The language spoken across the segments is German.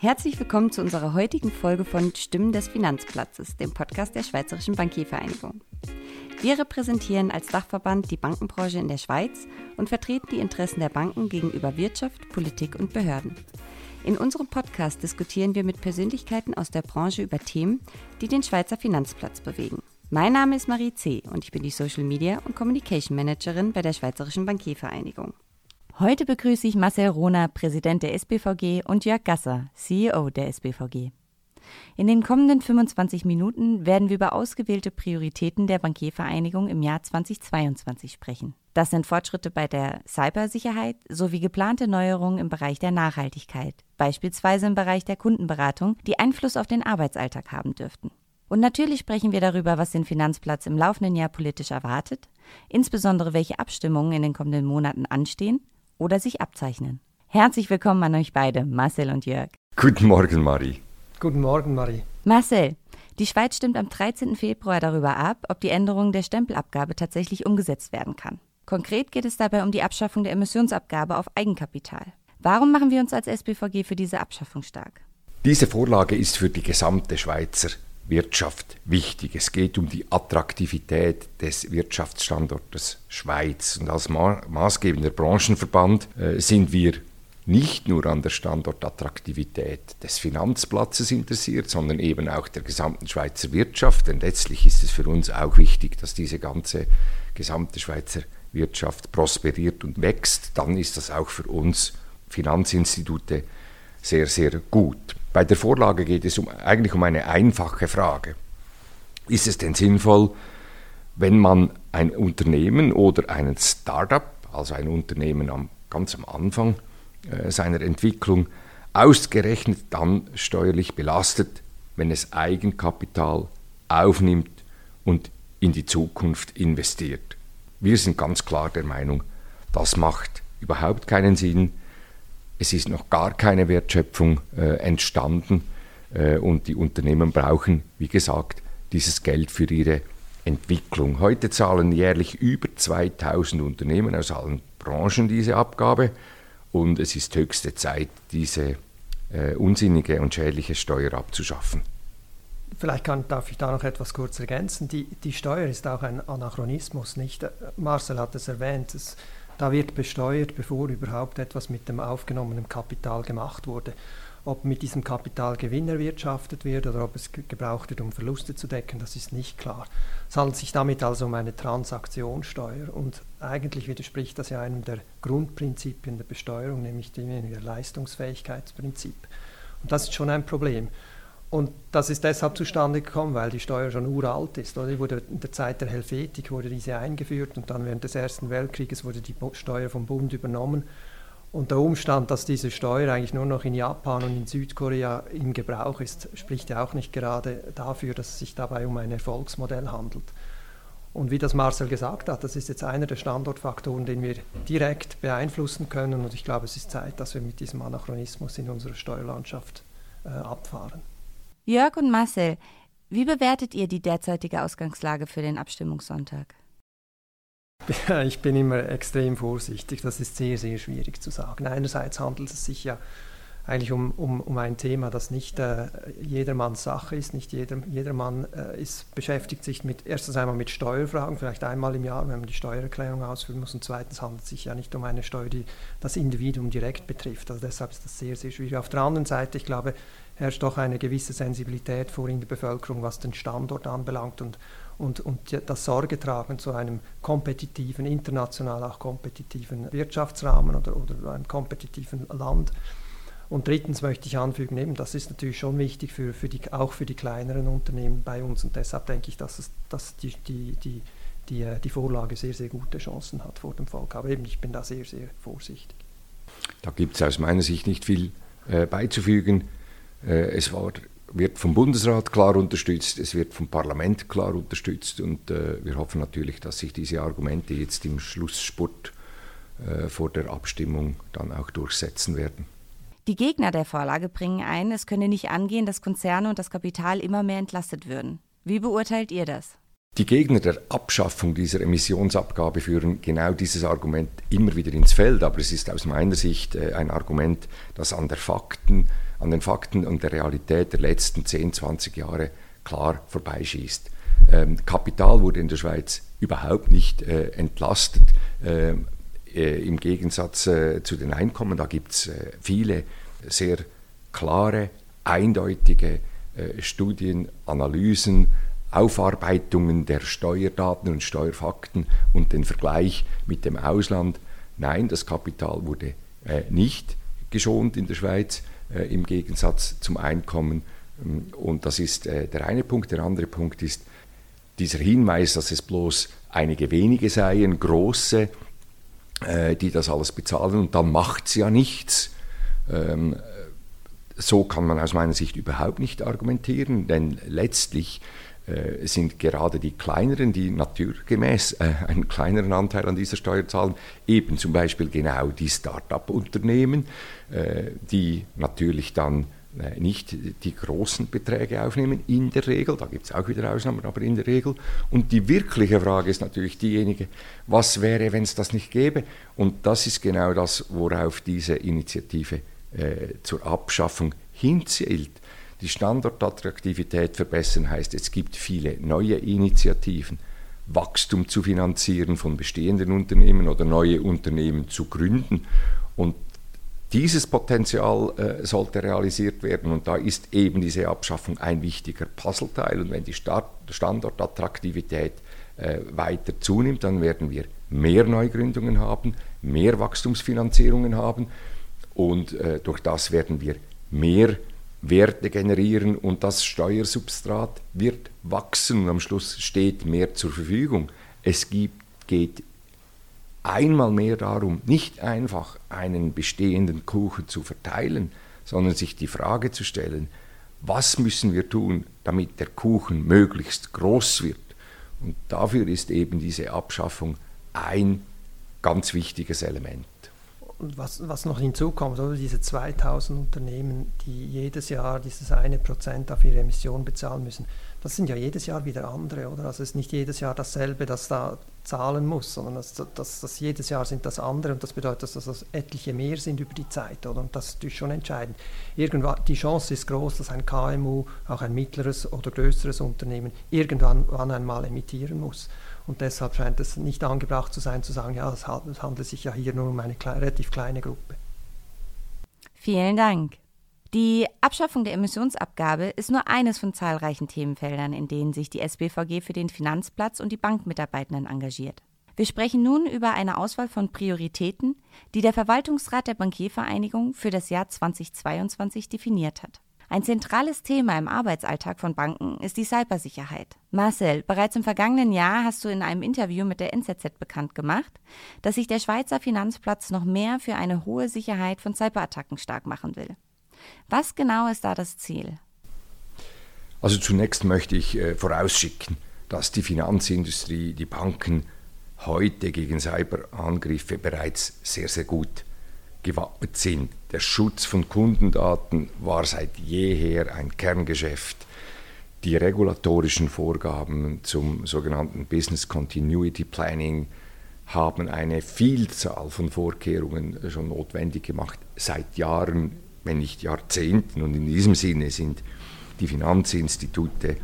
Herzlich willkommen zu unserer heutigen Folge von Stimmen des Finanzplatzes, dem Podcast der Schweizerischen Bankiervereinigung. Wir repräsentieren als Dachverband die Bankenbranche in der Schweiz und vertreten die Interessen der Banken gegenüber Wirtschaft, Politik und Behörden. In unserem Podcast diskutieren wir mit Persönlichkeiten aus der Branche über Themen, die den Schweizer Finanzplatz bewegen. Mein Name ist Marie C. und ich bin die Social Media und Communication Managerin bei der Schweizerischen Bankiervereinigung. Heute begrüße ich Marcel Rohner, Präsident der SBVG, und Jörg Gasser, CEO der SBVG. In den kommenden 25 Minuten werden wir über ausgewählte Prioritäten der Bankiervereinigung im Jahr 2022 sprechen. Das sind Fortschritte bei der Cybersicherheit sowie geplante Neuerungen im Bereich der Nachhaltigkeit, beispielsweise im Bereich der Kundenberatung, die Einfluss auf den Arbeitsalltag haben dürften. Und natürlich sprechen wir darüber, was den Finanzplatz im laufenden Jahr politisch erwartet, insbesondere welche Abstimmungen in den kommenden Monaten anstehen oder sich abzeichnen. Herzlich willkommen an euch beide, Marcel und Jörg. Guten Morgen, Marie. Guten Morgen, Marie. Marcel, die Schweiz stimmt am 13. Februar darüber ab, ob die Änderung der Stempelabgabe tatsächlich umgesetzt werden kann. Konkret geht es dabei um die Abschaffung der Emissionsabgabe auf Eigenkapital. Warum machen wir uns als SBVG für diese Abschaffung stark? Diese Vorlage ist für die gesamte Schweizer Wirtschaft wichtig. Es geht um die Attraktivität des Wirtschaftsstandortes Schweiz. Und als ma maßgebender Branchenverband äh, sind wir nicht nur an der Standortattraktivität des Finanzplatzes interessiert, sondern eben auch der gesamten Schweizer Wirtschaft. Denn letztlich ist es für uns auch wichtig, dass diese ganze gesamte Schweizer Wirtschaft prosperiert und wächst. Dann ist das auch für uns Finanzinstitute sehr, sehr gut. Bei der Vorlage geht es um, eigentlich um eine einfache Frage. Ist es denn sinnvoll, wenn man ein Unternehmen oder einen Startup, also ein Unternehmen am, ganz am Anfang äh, seiner Entwicklung, ausgerechnet dann steuerlich belastet, wenn es Eigenkapital aufnimmt und in die Zukunft investiert? Wir sind ganz klar der Meinung, das macht überhaupt keinen Sinn es ist noch gar keine Wertschöpfung äh, entstanden äh, und die Unternehmen brauchen, wie gesagt, dieses Geld für ihre Entwicklung. Heute zahlen jährlich über 2000 Unternehmen aus allen Branchen diese Abgabe und es ist höchste Zeit, diese äh, unsinnige und schädliche Steuer abzuschaffen. Vielleicht kann, darf ich da noch etwas kurz ergänzen. Die, die Steuer ist auch ein Anachronismus, nicht? Marcel hat es erwähnt. Es, da wird besteuert, bevor überhaupt etwas mit dem aufgenommenen Kapital gemacht wurde. Ob mit diesem Kapital Gewinn erwirtschaftet wird oder ob es gebraucht wird, um Verluste zu decken, das ist nicht klar. Es handelt sich damit also um eine Transaktionssteuer und eigentlich widerspricht das ja einem der Grundprinzipien der Besteuerung, nämlich dem Leistungsfähigkeitsprinzip. Und das ist schon ein Problem. Und das ist deshalb zustande gekommen, weil die Steuer schon uralt ist. Oder? Wurde in der Zeit der Helvetik wurde diese eingeführt und dann während des Ersten Weltkrieges wurde die Steuer vom Bund übernommen. Und der Umstand, dass diese Steuer eigentlich nur noch in Japan und in Südkorea im Gebrauch ist, spricht ja auch nicht gerade dafür, dass es sich dabei um ein Erfolgsmodell handelt. Und wie das Marcel gesagt hat, das ist jetzt einer der Standortfaktoren, den wir direkt beeinflussen können. Und ich glaube, es ist Zeit, dass wir mit diesem Anachronismus in unserer Steuerlandschaft äh, abfahren. Jörg und Marcel, wie bewertet ihr die derzeitige Ausgangslage für den Abstimmungssonntag? Ja, ich bin immer extrem vorsichtig. Das ist sehr, sehr schwierig zu sagen. Einerseits handelt es sich ja eigentlich um, um, um ein Thema, das nicht äh, jedermanns Sache ist. Nicht jeder, jedermann äh, ist, beschäftigt sich mit, erstens einmal mit Steuerfragen, vielleicht einmal im Jahr, wenn man die Steuererklärung ausfüllen muss. Und zweitens handelt es sich ja nicht um eine Steuer, die das Individuum direkt betrifft. Also deshalb ist das sehr, sehr schwierig. Auf der anderen Seite, ich glaube, herrscht doch eine gewisse Sensibilität vor in der Bevölkerung, was den Standort anbelangt und, und, und das Sorge tragen zu einem kompetitiven, international auch kompetitiven Wirtschaftsrahmen oder, oder einem kompetitiven Land. Und drittens möchte ich anfügen, eben, das ist natürlich schon wichtig für, für die, auch für die kleineren Unternehmen bei uns. Und deshalb denke ich, dass, es, dass die, die, die, die, äh, die Vorlage sehr, sehr gute Chancen hat vor dem Volk. Aber eben, ich bin da sehr, sehr vorsichtig. Da gibt es aus meiner Sicht nicht viel äh, beizufügen. Äh, es war, wird vom Bundesrat klar unterstützt, es wird vom Parlament klar unterstützt und äh, wir hoffen natürlich, dass sich diese Argumente jetzt im Schlussspurt äh, vor der Abstimmung dann auch durchsetzen werden. Die Gegner der Vorlage bringen ein, es könne nicht angehen, dass Konzerne und das Kapital immer mehr entlastet würden. Wie beurteilt ihr das? Die Gegner der Abschaffung dieser Emissionsabgabe führen genau dieses Argument immer wieder ins Feld, aber es ist aus meiner Sicht ein Argument, das an der Fakten an den Fakten und der Realität der letzten 10, 20 Jahre klar vorbeischießt. Ähm, Kapital wurde in der Schweiz überhaupt nicht äh, entlastet. Ähm, äh, Im Gegensatz äh, zu den Einkommen, da gibt es äh, viele sehr klare, eindeutige äh, Studien, Analysen, Aufarbeitungen der Steuerdaten und Steuerfakten und den Vergleich mit dem Ausland. Nein, das Kapital wurde äh, nicht geschont in der Schweiz im Gegensatz zum Einkommen. Ähm, und das ist äh, der eine Punkt. Der andere Punkt ist dieser Hinweis, dass es bloß einige wenige seien, große, äh, die das alles bezahlen und dann macht es ja nichts. Ähm, so kann man aus meiner Sicht überhaupt nicht argumentieren, denn letztlich äh, sind gerade die kleineren, die naturgemäß äh, einen kleineren Anteil an dieser Steuer zahlen, eben zum Beispiel genau die Start-up-Unternehmen, äh, die natürlich dann nicht die großen Beträge aufnehmen, in der Regel, da gibt es auch wieder Ausnahmen, aber in der Regel. Und die wirkliche Frage ist natürlich diejenige, was wäre, wenn es das nicht gäbe? Und das ist genau das, worauf diese Initiative äh, zur Abschaffung hinzielt. Die Standortattraktivität verbessern heißt, es gibt viele neue Initiativen, Wachstum zu finanzieren von bestehenden Unternehmen oder neue Unternehmen zu gründen. Und dieses Potenzial äh, sollte realisiert werden und da ist eben diese Abschaffung ein wichtiger Puzzleteil. Und wenn die Start Standortattraktivität äh, weiter zunimmt, dann werden wir mehr Neugründungen haben, mehr Wachstumsfinanzierungen haben und äh, durch das werden wir mehr Werte generieren und das Steuersubstrat wird wachsen und am Schluss steht mehr zur Verfügung. Es gibt, geht einmal mehr darum, nicht einfach einen bestehenden Kuchen zu verteilen, sondern sich die Frage zu stellen, was müssen wir tun, damit der Kuchen möglichst groß wird. Und dafür ist eben diese Abschaffung ein ganz wichtiges Element. Und was, was noch hinzukommt, oder diese 2000 Unternehmen, die jedes Jahr dieses eine Prozent auf ihre Emissionen bezahlen müssen, das sind ja jedes Jahr wieder andere, oder? Also es ist nicht jedes Jahr dasselbe, das da zahlen muss, sondern das, das, das jedes Jahr sind das andere und das bedeutet, dass das etliche mehr sind über die Zeit, oder? Und das ist natürlich schon entscheidend. Irgendwann, die Chance ist groß, dass ein KMU, auch ein mittleres oder größeres Unternehmen, irgendwann einmal emittieren muss. Und deshalb scheint es nicht angebracht zu sein, zu sagen, ja, es handelt sich ja hier nur um eine kleine, relativ kleine Gruppe. Vielen Dank. Die Abschaffung der Emissionsabgabe ist nur eines von zahlreichen Themenfeldern, in denen sich die SBVG für den Finanzplatz und die Bankmitarbeitenden engagiert. Wir sprechen nun über eine Auswahl von Prioritäten, die der Verwaltungsrat der Bankiervereinigung für das Jahr 2022 definiert hat. Ein zentrales Thema im Arbeitsalltag von Banken ist die Cybersicherheit. Marcel, bereits im vergangenen Jahr hast du in einem Interview mit der NZZ bekannt gemacht, dass sich der Schweizer Finanzplatz noch mehr für eine hohe Sicherheit von Cyberattacken stark machen will. Was genau ist da das Ziel? Also zunächst möchte ich äh, vorausschicken, dass die Finanzindustrie, die Banken heute gegen Cyberangriffe bereits sehr, sehr gut gewappnet sind. Der Schutz von Kundendaten war seit jeher ein Kerngeschäft. Die regulatorischen Vorgaben zum sogenannten Business Continuity Planning haben eine Vielzahl von Vorkehrungen schon notwendig gemacht, seit Jahren, wenn nicht Jahrzehnten. Und in diesem Sinne sind die Finanzinstitute,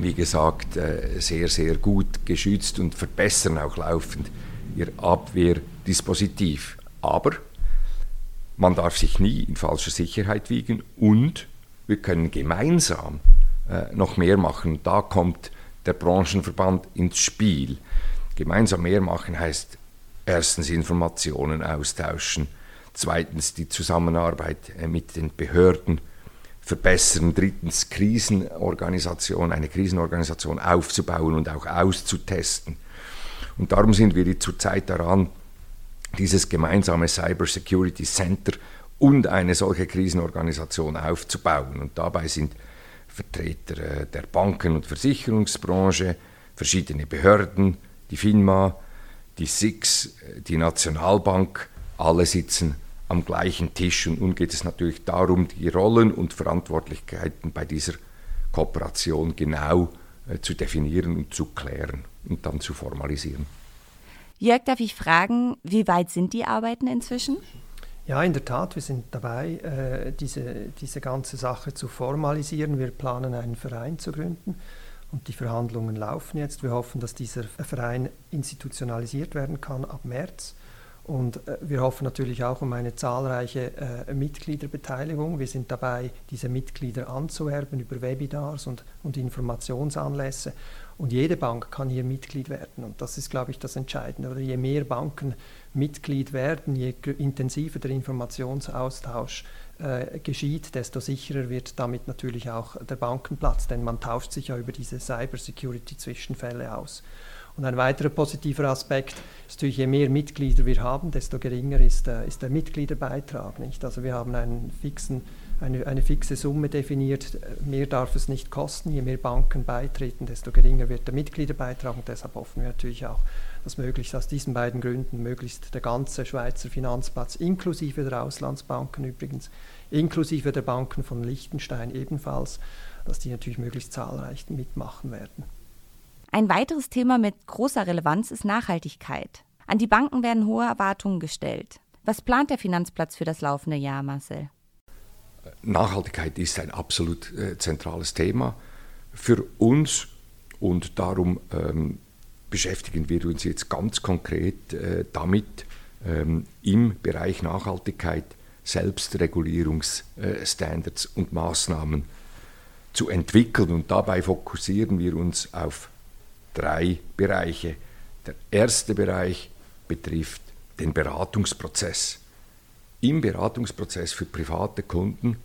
wie gesagt, äh, sehr, sehr gut geschützt und verbessern auch laufend ihr Abwehrdispositiv. Aber man darf sich nie in falscher Sicherheit wiegen und wir können gemeinsam äh, noch mehr machen. Da kommt der Branchenverband ins Spiel. Gemeinsam mehr machen heißt erstens Informationen austauschen, zweitens die Zusammenarbeit äh, mit den Behörden verbessern, drittens Krisenorganisation, eine Krisenorganisation aufzubauen und auch auszutesten. Und darum sind wir zurzeit daran, dieses gemeinsame Cyber Security Center und eine solche Krisenorganisation aufzubauen. Und dabei sind Vertreter äh, der Banken- und Versicherungsbranche, verschiedene Behörden, die FINMA, die SIX, äh, die Nationalbank, alle sitzen am gleichen Tisch. Und nun geht es natürlich darum, die Rollen und Verantwortlichkeiten bei dieser Kooperation genau äh, zu definieren und zu klären und dann zu formalisieren. Jörg, darf ich fragen, wie weit sind die Arbeiten inzwischen? Ja, in der Tat, wir sind dabei, äh, diese, diese ganze Sache zu formalisieren. Wir planen einen Verein zu gründen und die Verhandlungen laufen jetzt. Wir hoffen, dass dieser Verein institutionalisiert werden kann ab März. Und äh, wir hoffen natürlich auch um eine zahlreiche äh, Mitgliederbeteiligung. Wir sind dabei, diese Mitglieder anzuwerben über Webinars und, und Informationsanlässe. Und jede Bank kann hier Mitglied werden. Und das ist, glaube ich, das Entscheidende. Oder je mehr Banken Mitglied werden, je intensiver der Informationsaustausch äh, geschieht, desto sicherer wird damit natürlich auch der Bankenplatz, denn man tauscht sich ja über diese Cybersecurity-Zwischenfälle aus. Und ein weiterer positiver Aspekt ist natürlich, je mehr Mitglieder wir haben, desto geringer ist, äh, ist der Mitgliederbeitrag. Nicht? Also wir haben einen fixen, eine, eine fixe Summe definiert, mehr darf es nicht kosten. Je mehr Banken beitreten, desto geringer wird der Mitgliederbeitrag. Und deshalb hoffen wir natürlich auch, dass möglichst aus diesen beiden Gründen möglichst der ganze Schweizer Finanzplatz, inklusive der Auslandsbanken übrigens, inklusive der Banken von Liechtenstein ebenfalls, dass die natürlich möglichst zahlreich mitmachen werden. Ein weiteres Thema mit großer Relevanz ist Nachhaltigkeit. An die Banken werden hohe Erwartungen gestellt. Was plant der Finanzplatz für das laufende Jahr, Marcel? Nachhaltigkeit ist ein absolut äh, zentrales Thema für uns und darum ähm, beschäftigen wir uns jetzt ganz konkret äh, damit, ähm, im Bereich Nachhaltigkeit Selbstregulierungsstandards äh, und Maßnahmen zu entwickeln. Und dabei fokussieren wir uns auf drei Bereiche. Der erste Bereich betrifft den Beratungsprozess. Im Beratungsprozess für private Kunden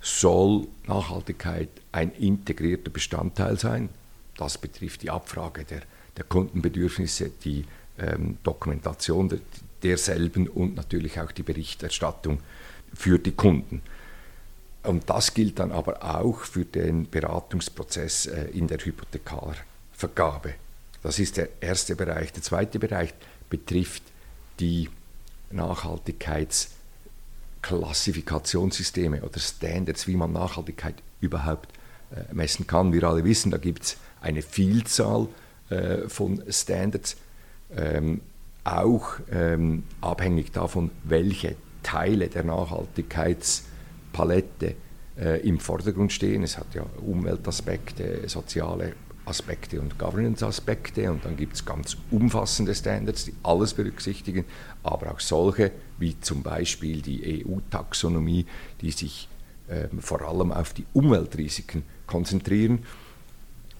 soll Nachhaltigkeit ein integrierter Bestandteil sein. Das betrifft die Abfrage der, der Kundenbedürfnisse, die ähm, Dokumentation der, derselben und natürlich auch die Berichterstattung für die Kunden. Und das gilt dann aber auch für den Beratungsprozess äh, in der Hypothekar. Vergabe. Das ist der erste Bereich. Der zweite Bereich betrifft die Nachhaltigkeitsklassifikationssysteme oder Standards, wie man Nachhaltigkeit überhaupt äh, messen kann. Wir alle wissen, da gibt es eine Vielzahl äh, von Standards, ähm, auch ähm, abhängig davon, welche Teile der Nachhaltigkeitspalette äh, im Vordergrund stehen. Es hat ja Umweltaspekte, soziale Aspekte und Governance-Aspekte und dann gibt es ganz umfassende Standards, die alles berücksichtigen, aber auch solche wie zum Beispiel die EU-Taxonomie, die sich ähm, vor allem auf die Umweltrisiken konzentrieren.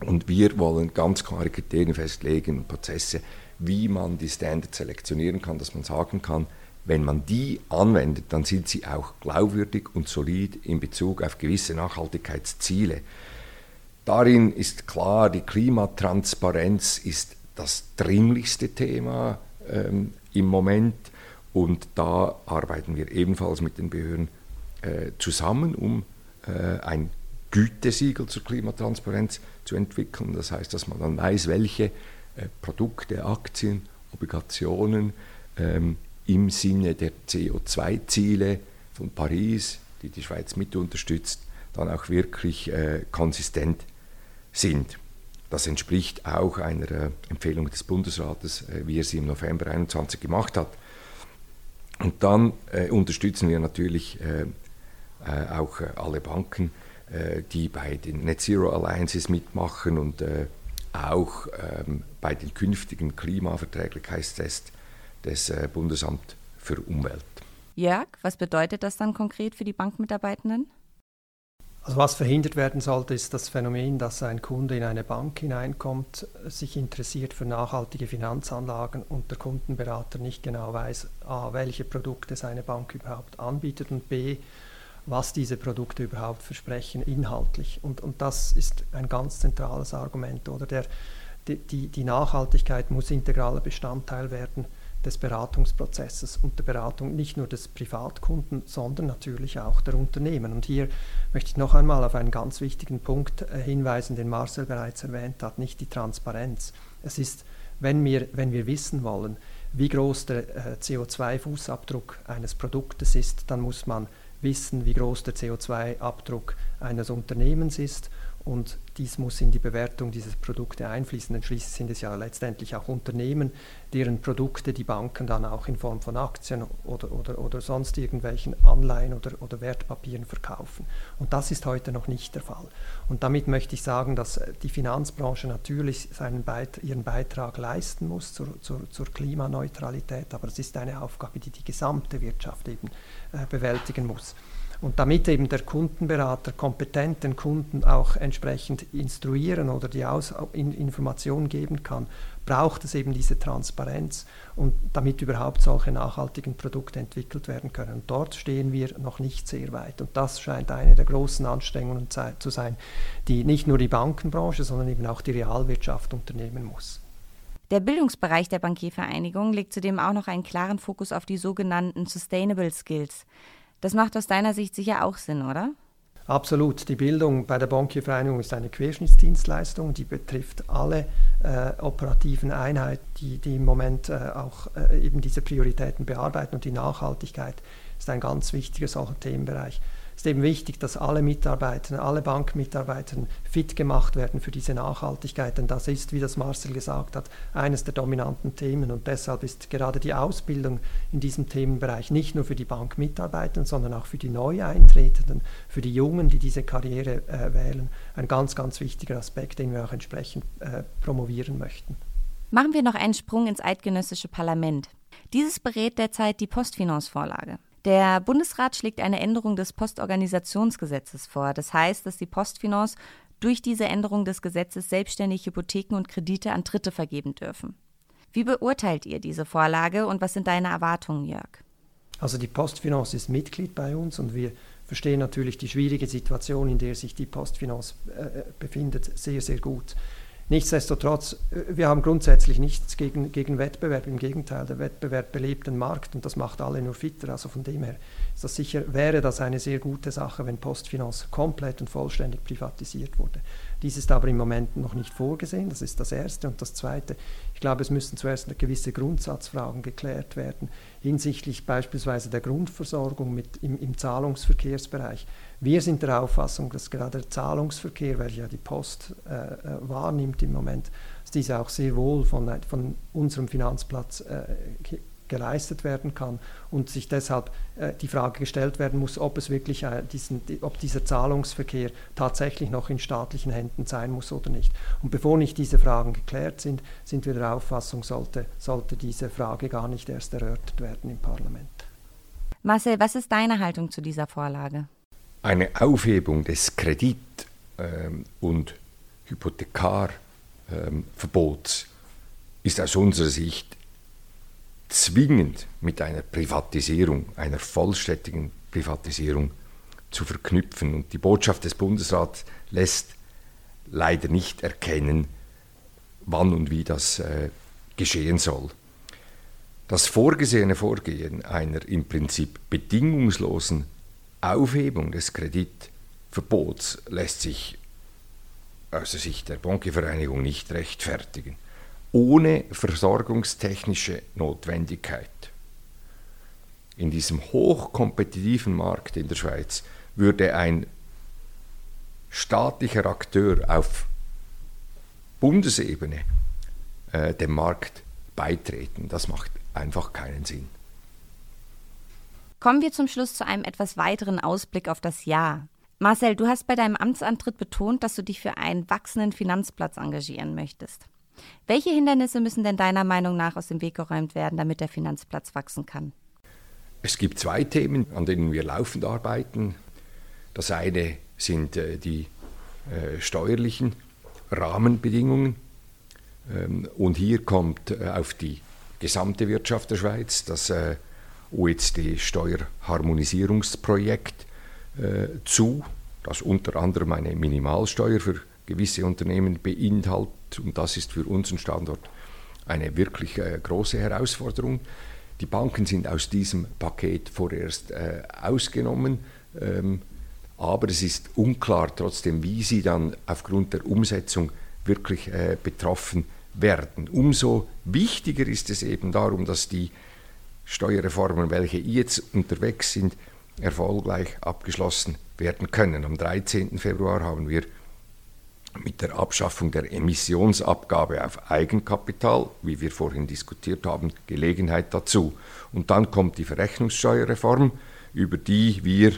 Und wir wollen ganz klare Kriterien festlegen und Prozesse, wie man die Standards selektionieren kann, dass man sagen kann, wenn man die anwendet, dann sind sie auch glaubwürdig und solid in Bezug auf gewisse Nachhaltigkeitsziele. Darin ist klar, die Klimatransparenz ist das dringlichste Thema ähm, im Moment und da arbeiten wir ebenfalls mit den Behörden äh, zusammen, um äh, ein Gütesiegel zur Klimatransparenz zu entwickeln. Das heißt, dass man dann weiß, welche äh, Produkte, Aktien, Obligationen ähm, im Sinne der CO2-Ziele von Paris, die die Schweiz mit unterstützt, dann auch wirklich äh, konsistent sind. Das entspricht auch einer äh, Empfehlung des Bundesrates, äh, wie er sie im November 2021 gemacht hat. Und dann äh, unterstützen wir natürlich äh, äh auch äh, alle Banken, die bei den Net Zero Alliances mitmachen und auch ähm, bei den künftigen Klimaverträglichkeitstests des Bundesamt für Umwelt. Jörg, was bedeutet das dann konkret für die Bankmitarbeitenden? Also was verhindert werden sollte, ist das Phänomen, dass ein Kunde in eine Bank hineinkommt, sich interessiert für nachhaltige Finanzanlagen und der Kundenberater nicht genau weiß, a, welche Produkte seine Bank überhaupt anbietet und b, was diese Produkte überhaupt versprechen inhaltlich. Und, und das ist ein ganz zentrales Argument. Oder der, die, die Nachhaltigkeit muss integraler Bestandteil werden des Beratungsprozesses und der Beratung nicht nur des Privatkunden, sondern natürlich auch der Unternehmen. Und hier möchte ich noch einmal auf einen ganz wichtigen Punkt äh, hinweisen, den Marcel bereits erwähnt hat, nicht die Transparenz. Es ist, wenn wir, wenn wir wissen wollen, wie groß der äh, CO2-Fußabdruck eines Produktes ist, dann muss man wissen, wie groß der CO2-Abdruck eines Unternehmens ist und dies muss in die Bewertung dieser Produkte einfließen, denn schließlich sind es ja letztendlich auch Unternehmen, deren Produkte die Banken dann auch in Form von Aktien oder, oder, oder sonst irgendwelchen Anleihen oder, oder Wertpapieren verkaufen. Und das ist heute noch nicht der Fall. Und damit möchte ich sagen, dass die Finanzbranche natürlich seinen Beit ihren Beitrag leisten muss zur, zur, zur, Klimaneutralität, aber es ist eine Aufgabe, die die gesamte Wirtschaft eben äh, bewältigen muss. Und damit eben der Kundenberater kompetenten Kunden auch entsprechend instruieren oder die Aus in Informationen geben kann, braucht es eben diese Transparenz und damit überhaupt solche nachhaltigen Produkte entwickelt werden können. Und dort stehen wir noch nicht sehr weit. Und das scheint eine der großen Anstrengungen zu sein, die nicht nur die Bankenbranche, sondern eben auch die Realwirtschaft unternehmen muss. Der Bildungsbereich der Bankiervereinigung legt zudem auch noch einen klaren Fokus auf die sogenannten Sustainable Skills. Das macht aus deiner Sicht sicher auch Sinn, oder? Absolut. Die Bildung bei der Bankiervereinigung ist eine Querschnittsdienstleistung, die betrifft alle äh, operativen Einheiten, die, die im Moment äh, auch äh, eben diese Prioritäten bearbeiten und die Nachhaltigkeit ist ein ganz wichtiger solcher Themenbereich ist eben wichtig, dass alle Mitarbeiter, alle Bankmitarbeiter fit gemacht werden für diese Nachhaltigkeit, denn das ist, wie das Marcel gesagt hat, eines der dominanten Themen und deshalb ist gerade die Ausbildung in diesem Themenbereich nicht nur für die Bankmitarbeiter, sondern auch für die Neueintretenden, für die Jungen, die diese Karriere äh, wählen, ein ganz, ganz wichtiger Aspekt, den wir auch entsprechend äh, promovieren möchten. Machen wir noch einen Sprung ins eidgenössische Parlament. Dieses berät derzeit die Postfinance-Vorlage. Der Bundesrat schlägt eine Änderung des Postorganisationsgesetzes vor. Das heißt, dass die Postfinance durch diese Änderung des Gesetzes selbstständig Hypotheken und Kredite an Dritte vergeben dürfen. Wie beurteilt ihr diese Vorlage und was sind deine Erwartungen, Jörg? Also die Postfinance ist Mitglied bei uns und wir verstehen natürlich die schwierige Situation, in der sich die Postfinance äh, befindet, sehr, sehr gut. Nichtsdestotrotz, äh, wir haben grundsätzlich nichts gegen, gegen Wettbewerb. Im Gegenteil, der Wettbewerb belebt den Markt und das macht alle nur fitter. Also von dem her ist das sicher, wäre das eine sehr gute Sache, wenn Postfinance komplett und vollständig privatisiert wurde. Dies ist aber im Moment noch nicht vorgesehen, das ist das Erste. Und das Zweite, ich glaube, es müssten zuerst gewisse Grundsatzfragen geklärt werden hinsichtlich beispielsweise der Grundversorgung mit im, im Zahlungsverkehrsbereich. Wir sind der Auffassung, dass gerade der Zahlungsverkehr, welcher ja die Post äh, äh, wahrnimmt im Moment, dass dieser auch sehr wohl von, von unserem Finanzplatz äh, geleistet werden kann und sich deshalb äh, die Frage gestellt werden muss, ob es wirklich äh, diesen, ob dieser Zahlungsverkehr tatsächlich noch in staatlichen Händen sein muss oder nicht. Und bevor nicht diese Fragen geklärt sind, sind wir der Auffassung, sollte, sollte diese Frage gar nicht erst erörtert werden im Parlament. Marcel, was ist deine Haltung zu dieser Vorlage? Eine Aufhebung des Kredit- ähm, und Hypothekarverbots ähm, ist aus unserer Sicht zwingend mit einer Privatisierung, einer vollständigen Privatisierung zu verknüpfen. Und die Botschaft des Bundesrats lässt leider nicht erkennen, wann und wie das äh, geschehen soll. Das vorgesehene Vorgehen einer im Prinzip bedingungslosen Aufhebung des Kreditverbots lässt sich aus der Sicht der Bankevereinigung nicht rechtfertigen ohne versorgungstechnische Notwendigkeit. In diesem hochkompetitiven Markt in der Schweiz würde ein staatlicher Akteur auf Bundesebene äh, dem Markt beitreten. Das macht einfach keinen Sinn. Kommen wir zum Schluss zu einem etwas weiteren Ausblick auf das Jahr. Marcel, du hast bei deinem Amtsantritt betont, dass du dich für einen wachsenden Finanzplatz engagieren möchtest. Welche Hindernisse müssen denn deiner Meinung nach aus dem Weg geräumt werden, damit der Finanzplatz wachsen kann? Es gibt zwei Themen, an denen wir laufend arbeiten. Das eine sind äh, die äh, steuerlichen Rahmenbedingungen. Ähm, und hier kommt äh, auf die gesamte Wirtschaft der Schweiz das OECD-Steuerharmonisierungsprojekt zu, das unter anderem eine Minimalsteuer für gewisse Unternehmen beinhaltet. Und das ist für unseren Standort eine wirklich äh, große Herausforderung. Die Banken sind aus diesem Paket vorerst äh, ausgenommen, ähm, aber es ist unklar trotzdem, wie sie dann aufgrund der Umsetzung wirklich äh, betroffen werden. Umso wichtiger ist es eben darum, dass die Steuerreformen, welche jetzt unterwegs sind, erfolgreich abgeschlossen werden können. Am 13. Februar haben wir mit der Abschaffung der Emissionsabgabe auf Eigenkapital, wie wir vorhin diskutiert haben, Gelegenheit dazu. Und dann kommt die Verrechnungssteuerreform, über die wir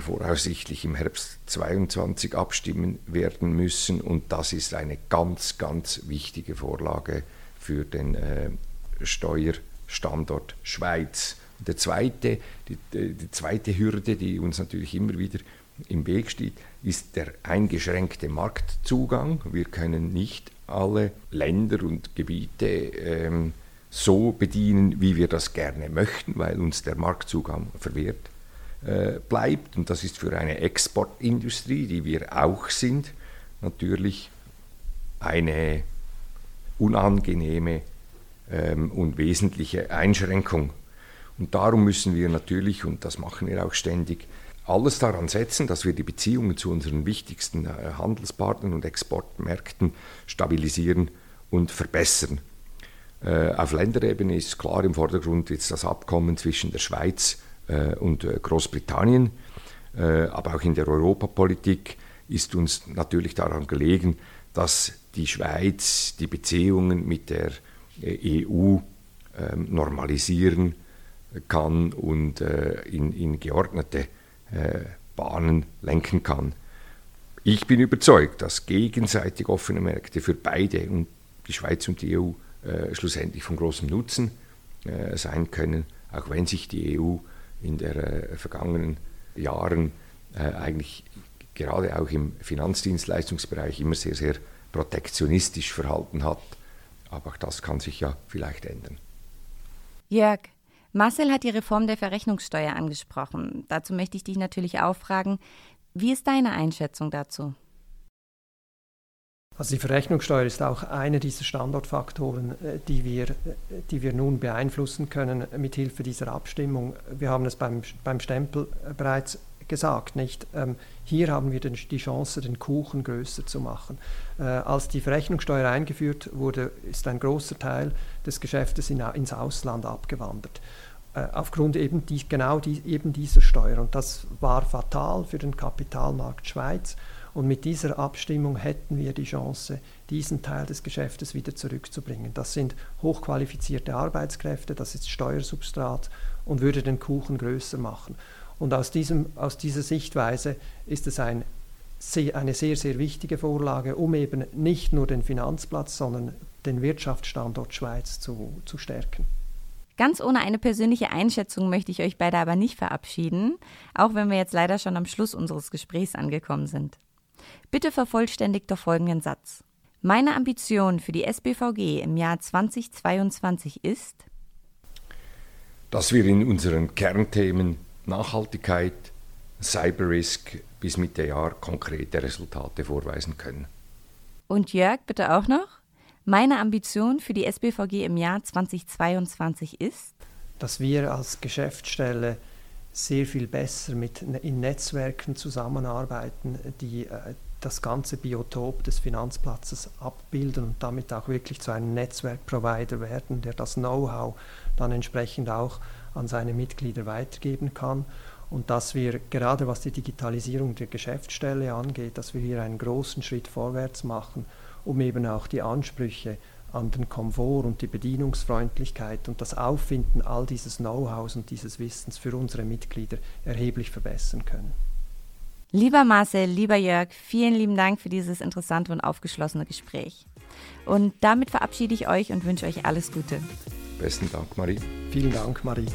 voraussichtlich im Herbst 2022 abstimmen werden müssen. Und das ist eine ganz, ganz wichtige Vorlage für den äh, Steuerstandort Schweiz. Der zweite, die, die zweite Hürde, die uns natürlich immer wieder im Weg steht, ist der eingeschränkte Marktzugang. Wir können nicht alle Länder und Gebiete ähm, so bedienen, wie wir das gerne möchten, weil uns der Marktzugang verwehrt äh, bleibt. Und das ist für eine Exportindustrie, die wir auch sind, natürlich eine unangenehme ähm, und wesentliche Einschränkung. Und darum müssen wir natürlich, und das machen wir auch ständig, alles daran setzen, dass wir die Beziehungen zu unseren wichtigsten äh, Handelspartnern und Exportmärkten stabilisieren und verbessern. Äh, auf Länderebene ist klar im Vordergrund jetzt das Abkommen zwischen der Schweiz äh, und Großbritannien, aber auch in der Europapolitik ist uns natürlich daran gelegen, dass die Schweiz die Beziehungen mit der EU ähm, normalisieren kann und in, in geordnete Bahnen lenken kann. Ich bin überzeugt, dass gegenseitig offene Märkte für beide und die Schweiz und die EU äh, schlussendlich von großem Nutzen äh, sein können, auch wenn sich die EU in den äh, vergangenen Jahren äh, eigentlich gerade auch im Finanzdienstleistungsbereich immer sehr, sehr protektionistisch verhalten hat. Aber auch das kann sich ja vielleicht ändern. Jörg, Marcel hat die Reform der Verrechnungssteuer angesprochen. Dazu möchte ich dich natürlich auch fragen, wie ist deine Einschätzung dazu? Also die Verrechnungssteuer ist auch einer dieser Standortfaktoren, äh, die wir, äh, die wir nun beeinflussen können mit Hilfe dieser Abstimmung. Wir haben es beim, beim Stempel äh, bereits gesagt, nicht? Ähm, hier haben wir die Chance, den Kuchen größer zu machen. Als die Verrechnungssteuer eingeführt wurde, ist ein großer Teil des Geschäftes in, ins Ausland abgewandert. Äh, aufgrund eben, die, genau die, eben dieser Steuer. Und das war fatal für den Kapitalmarkt Schweiz. Und mit dieser Abstimmung hätten wir die Chance, diesen Teil des Geschäftes wieder zurückzubringen. Das sind hochqualifizierte Arbeitskräfte, das ist Steuersubstrat und würde den Kuchen größer machen. Und aus, diesem, aus dieser Sichtweise ist es ein, eine sehr, sehr wichtige Vorlage, um eben nicht nur den Finanzplatz, sondern den Wirtschaftsstandort Schweiz zu, zu stärken. Ganz ohne eine persönliche Einschätzung möchte ich euch beide aber nicht verabschieden, auch wenn wir jetzt leider schon am Schluss unseres Gesprächs angekommen sind. Bitte vervollständigt doch folgenden Satz. Meine Ambition für die SBVG im Jahr 2022 ist, dass wir in unseren Kernthemen Nachhaltigkeit, Cyberrisk bis Mitte Jahr konkrete Resultate vorweisen können. Und Jörg, bitte auch noch? Meine Ambition für die SBVG im Jahr 2022 ist, dass wir als Geschäftsstelle sehr viel besser mit, in Netzwerken zusammenarbeiten, die äh, das ganze Biotop des Finanzplatzes abbilden und damit auch wirklich zu einem Netzwerkprovider werden, der das Know-how dann entsprechend auch an seine Mitglieder weitergeben kann. Und dass wir gerade was die Digitalisierung der Geschäftsstelle angeht, dass wir hier einen großen Schritt vorwärts machen, um eben auch die Ansprüche an den Komfort und die Bedienungsfreundlichkeit und das Auffinden all dieses Know-hows und dieses Wissens für unsere Mitglieder erheblich verbessern können. Lieber Marcel, lieber Jörg, vielen lieben Dank für dieses interessante und aufgeschlossene Gespräch. Und damit verabschiede ich euch und wünsche euch alles Gute. Besten Dank, Marie. Vielen Dank, Marie.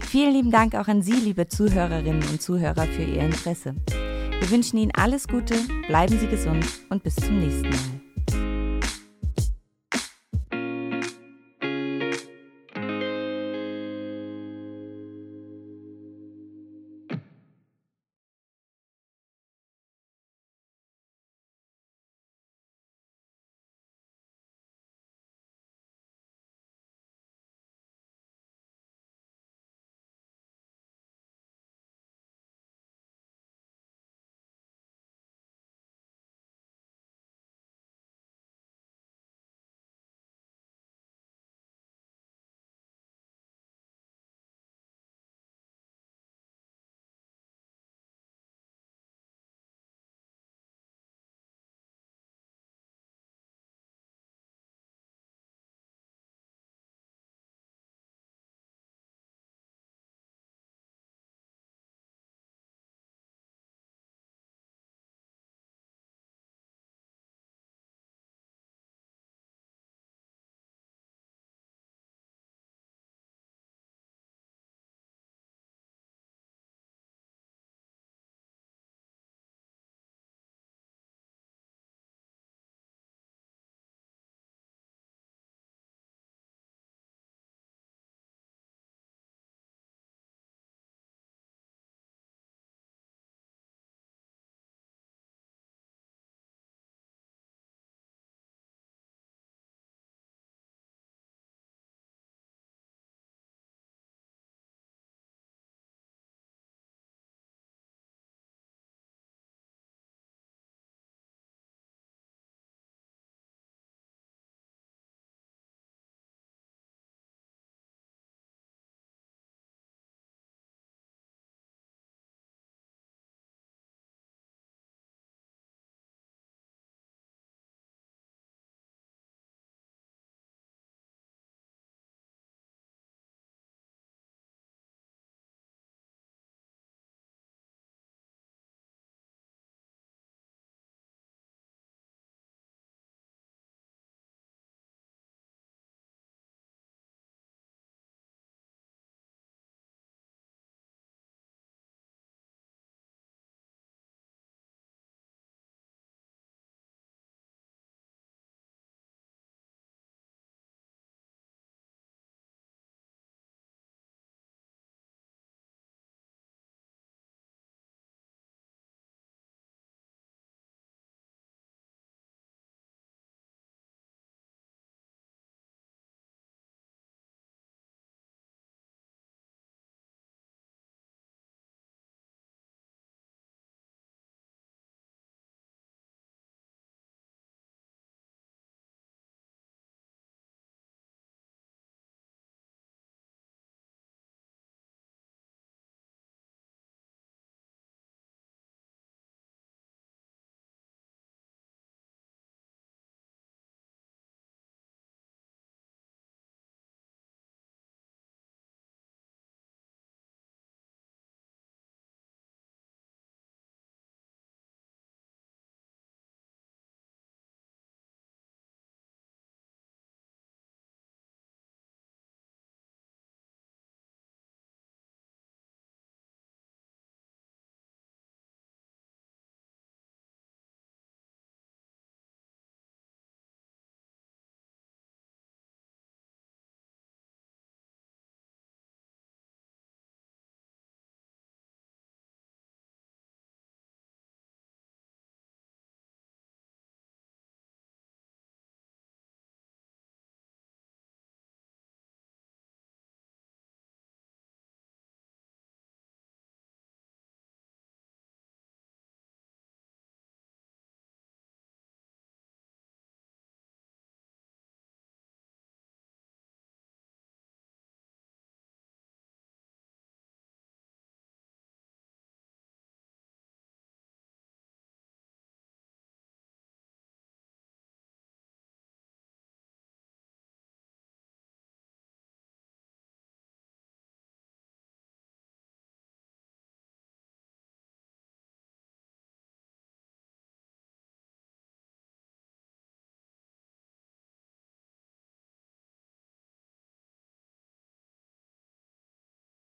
Vielen lieben Dank auch an Sie, liebe Zuhörerinnen und Zuhörer, für Ihr Interesse. Wir wünschen Ihnen alles Gute, bleiben Sie gesund und bis zum nächsten Mal.